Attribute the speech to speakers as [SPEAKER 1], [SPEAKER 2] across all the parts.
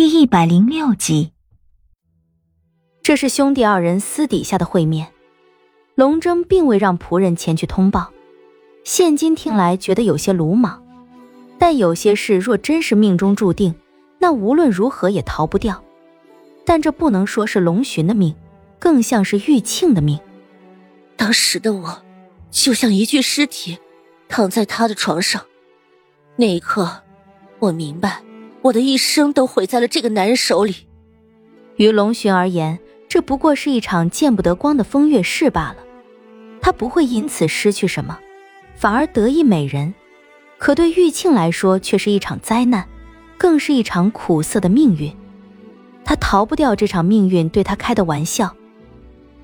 [SPEAKER 1] 第一百零六集。
[SPEAKER 2] 这是兄弟二人私底下的会面，龙争并未让仆人前去通报。现今听来觉得有些鲁莽，但有些事若真是命中注定，那无论如何也逃不掉。但这不能说是龙寻的命，更像是玉庆的命。
[SPEAKER 3] 当时的我，就像一具尸体，躺在他的床上。那一刻，我明白，我的一生都毁在了这个男人手里。
[SPEAKER 2] 于龙寻而言，这不过是一场见不得光的风月事罢了。他不会因此失去什么，反而得一美人。可对玉庆来说，却是一场灾难，更是一场苦涩的命运。他逃不掉这场命运对他开的玩笑，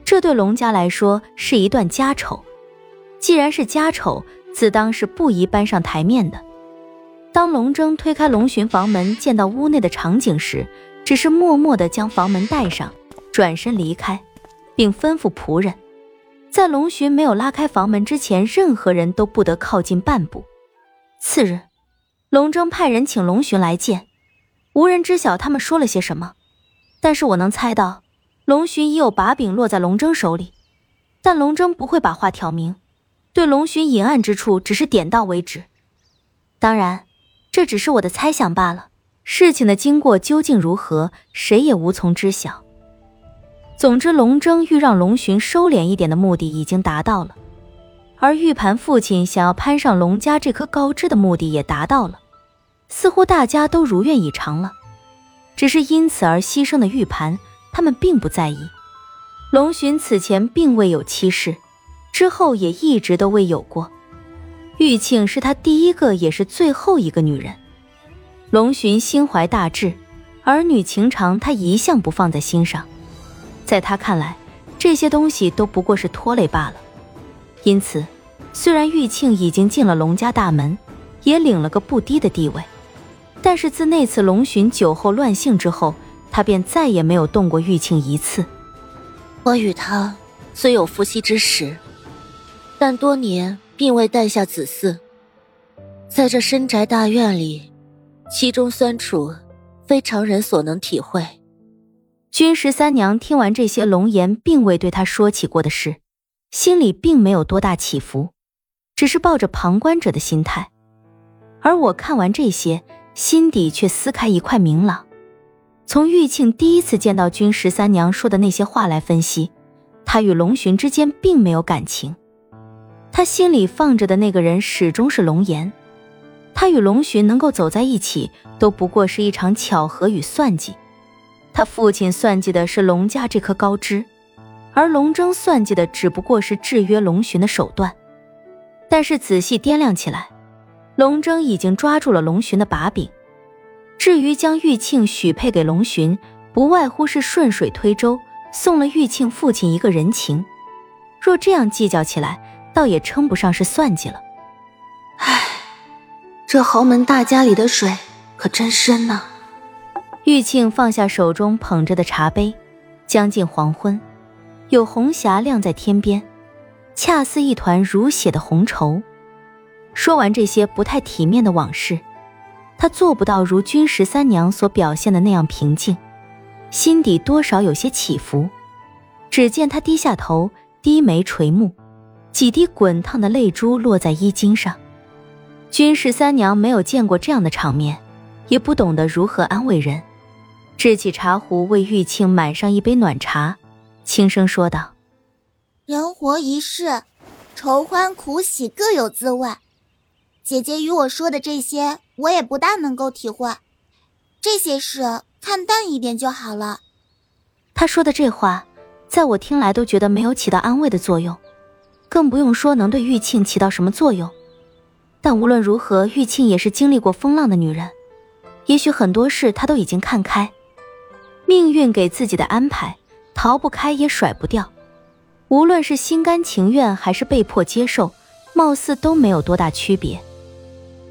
[SPEAKER 2] 这对龙家来说是一段家丑。既然是家丑，自当是不宜搬上台面的。当龙争推开龙寻房门，见到屋内的场景时，只是默默地将房门带上，转身离开，并吩咐仆人，在龙寻没有拉开房门之前，任何人都不得靠近半步。次日，龙争派人请龙寻来见，无人知晓他们说了些什么。但是我能猜到，龙寻已有把柄落在龙争手里，但龙争不会把话挑明，对龙寻隐暗之处只是点到为止。当然，这只是我的猜想罢了。事情的经过究竟如何，谁也无从知晓。总之，龙争欲让龙寻收敛一点的目的已经达到了，而玉盘父亲想要攀上龙家这棵高枝的目的也达到了，似乎大家都如愿以偿了。只是因此而牺牲的玉盘，他们并不在意。龙寻此前并未有妻室，之后也一直都未有过。玉庆是他第一个也是最后一个女人。龙寻心怀大志，儿女情长他一向不放在心上，在他看来，这些东西都不过是拖累罢了。因此，虽然玉庆已经进了龙家大门，也领了个不低的地位。但是自那次龙寻酒后乱性之后，他便再也没有动过玉庆一次。
[SPEAKER 3] 我与他虽有夫妻之实，但多年并未诞下子嗣。在这深宅大院里，其中酸楚，非常人所能体会。
[SPEAKER 2] 君十三娘听完这些龙颜并未对他说起过的事，心里并没有多大起伏，只是抱着旁观者的心态。而我看完这些。心底却撕开一块明朗。从玉庆第一次见到君十三娘说的那些话来分析，他与龙寻之间并没有感情。他心里放着的那个人始终是龙颜。他与龙寻能够走在一起，都不过是一场巧合与算计。他父亲算计的是龙家这棵高枝，而龙争算计的只不过是制约龙寻的手段。但是仔细掂量起来，龙争已经抓住了龙寻的把柄，至于将玉庆许配给龙寻，不外乎是顺水推舟，送了玉庆父亲一个人情。若这样计较起来，倒也称不上是算计了。
[SPEAKER 3] 唉，这豪门大家里的水可真深呐。
[SPEAKER 2] 玉庆放下手中捧着的茶杯，将近黄昏，有红霞亮在天边，恰似一团如血的红绸。说完这些不太体面的往事，他做不到如君十三娘所表现的那样平静，心底多少有些起伏。只见他低下头，低眉垂目，几滴滚烫的泪珠落在衣襟上。君十三娘没有见过这样的场面，也不懂得如何安慰人，支起茶壶为玉庆满上一杯暖茶，轻声说道：“
[SPEAKER 4] 人活一世，愁欢苦喜各有滋味。”姐姐与我说的这些，我也不大能够体会。这些事看淡一点就好了。
[SPEAKER 2] 他说的这话，在我听来都觉得没有起到安慰的作用，更不用说能对玉庆起到什么作用。但无论如何，玉庆也是经历过风浪的女人，也许很多事她都已经看开。命运给自己的安排，逃不开也甩不掉。无论是心甘情愿还是被迫接受，貌似都没有多大区别。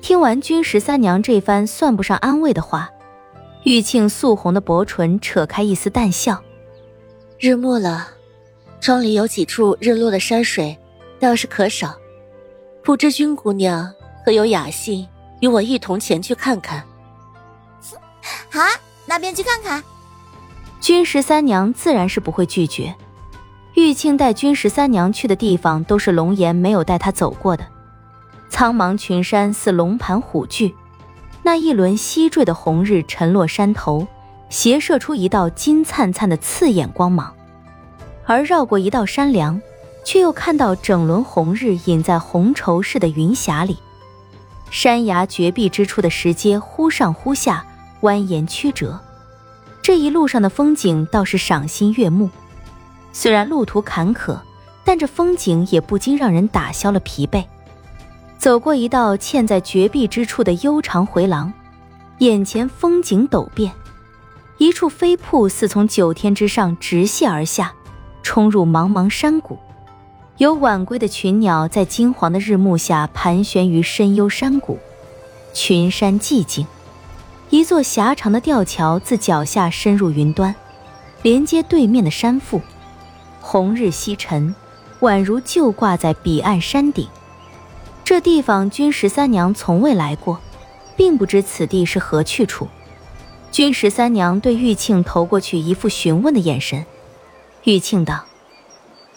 [SPEAKER 2] 听完君十三娘这番算不上安慰的话，玉庆素红的薄唇扯开一丝淡笑。
[SPEAKER 3] 日暮了，庄里有几处日落的山水，倒是可少。不知君姑娘可有雅兴与我一同前去看看？
[SPEAKER 4] 啊，那便去看看。
[SPEAKER 2] 君十三娘自然是不会拒绝。玉庆带君十三娘去的地方，都是龙颜没有带她走过的。苍茫群山似龙盘虎踞，那一轮西坠的红日沉落山头，斜射出一道金灿灿的刺眼光芒。而绕过一道山梁，却又看到整轮红日隐在红绸似的云霞里。山崖绝壁之处的石阶忽上忽下，蜿蜒曲折。这一路上的风景倒是赏心悦目。虽然路途坎坷，但这风景也不禁让人打消了疲惫。走过一道嵌在绝壁之处的悠长回廊，眼前风景陡变，一处飞瀑似从九天之上直泻而下。冲入茫茫山谷，有晚归的群鸟在金黄的日暮下盘旋于深幽山谷。群山寂静，一座狭长的吊桥自脚下深入云端，连接对面的山腹。红日西沉，宛如就挂在彼岸山顶。这地方君十三娘从未来过，并不知此地是何去处。君十三娘对玉庆投过去一副询问的眼神。玉庆道：“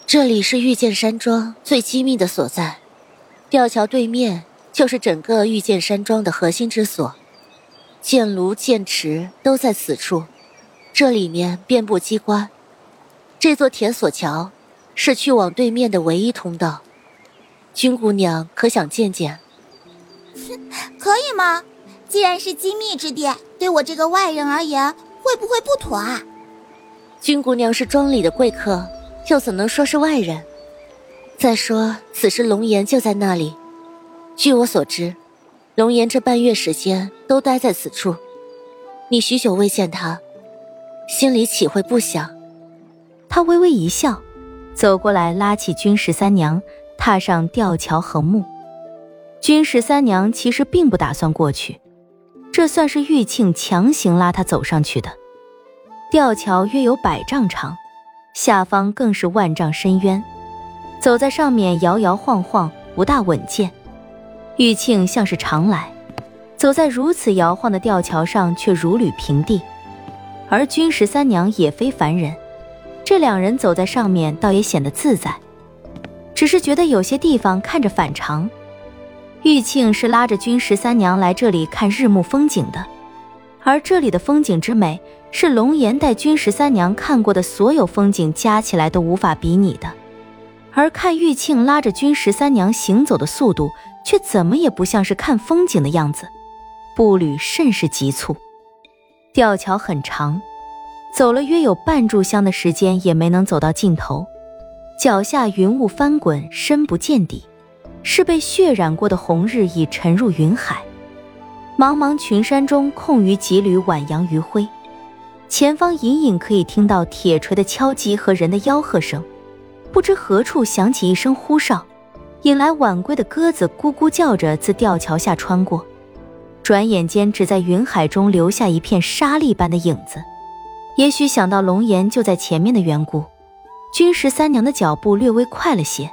[SPEAKER 3] 这里是御剑山庄最机密的所在，吊桥对面就是整个御剑山庄的核心之所，剑炉、剑池都在此处。这里面遍布机关，这座铁索桥是去往对面的唯一通道。君姑娘可想见见？
[SPEAKER 4] 可以吗？既然是机密之地，对我这个外人而言，会不会不妥啊？”
[SPEAKER 3] 君姑娘是庄里的贵客，又怎能说是外人？再说，此时龙岩就在那里。据我所知，龙岩这半月时间都待在此处。你许久未见他，心里岂会不想？
[SPEAKER 2] 他微微一笑，走过来拉起君十三娘，踏上吊桥横木。君十三娘其实并不打算过去，这算是玉庆强行拉她走上去的。吊桥约有百丈长，下方更是万丈深渊，走在上面摇摇晃晃，不大稳健。玉庆像是常来，走在如此摇晃的吊桥上，却如履平地。而君十三娘也非凡人，这两人走在上面，倒也显得自在，只是觉得有些地方看着反常。玉庆是拉着君十三娘来这里看日暮风景的。而这里的风景之美，是龙颜带君十三娘看过的所有风景加起来都无法比拟的。而看玉庆拉着君十三娘行走的速度，却怎么也不像是看风景的样子，步履甚是急促。吊桥很长，走了约有半炷香的时间，也没能走到尽头。脚下云雾翻滚，深不见底，是被血染过的红日已沉入云海。茫茫群山中，空余几缕晚阳余晖，前方隐隐可以听到铁锤的敲击和人的吆喝声。不知何处响起一声呼哨，引来晚归的鸽子咕咕叫着自吊桥下穿过，转眼间只在云海中留下一片沙粒般的影子。也许想到龙颜就在前面的缘故，君十三娘的脚步略微快了些，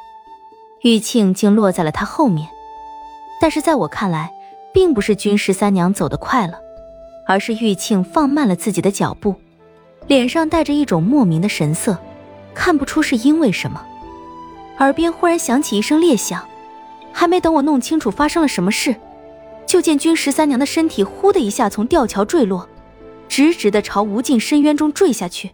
[SPEAKER 2] 玉庆竟落在了他后面。但是在我看来，并不是君十三娘走得快了，而是玉庆放慢了自己的脚步，脸上带着一种莫名的神色，看不出是因为什么。耳边忽然响起一声裂响，还没等我弄清楚发生了什么事，就见君十三娘的身体忽的一下从吊桥坠落，直直的朝无尽深渊中坠下去。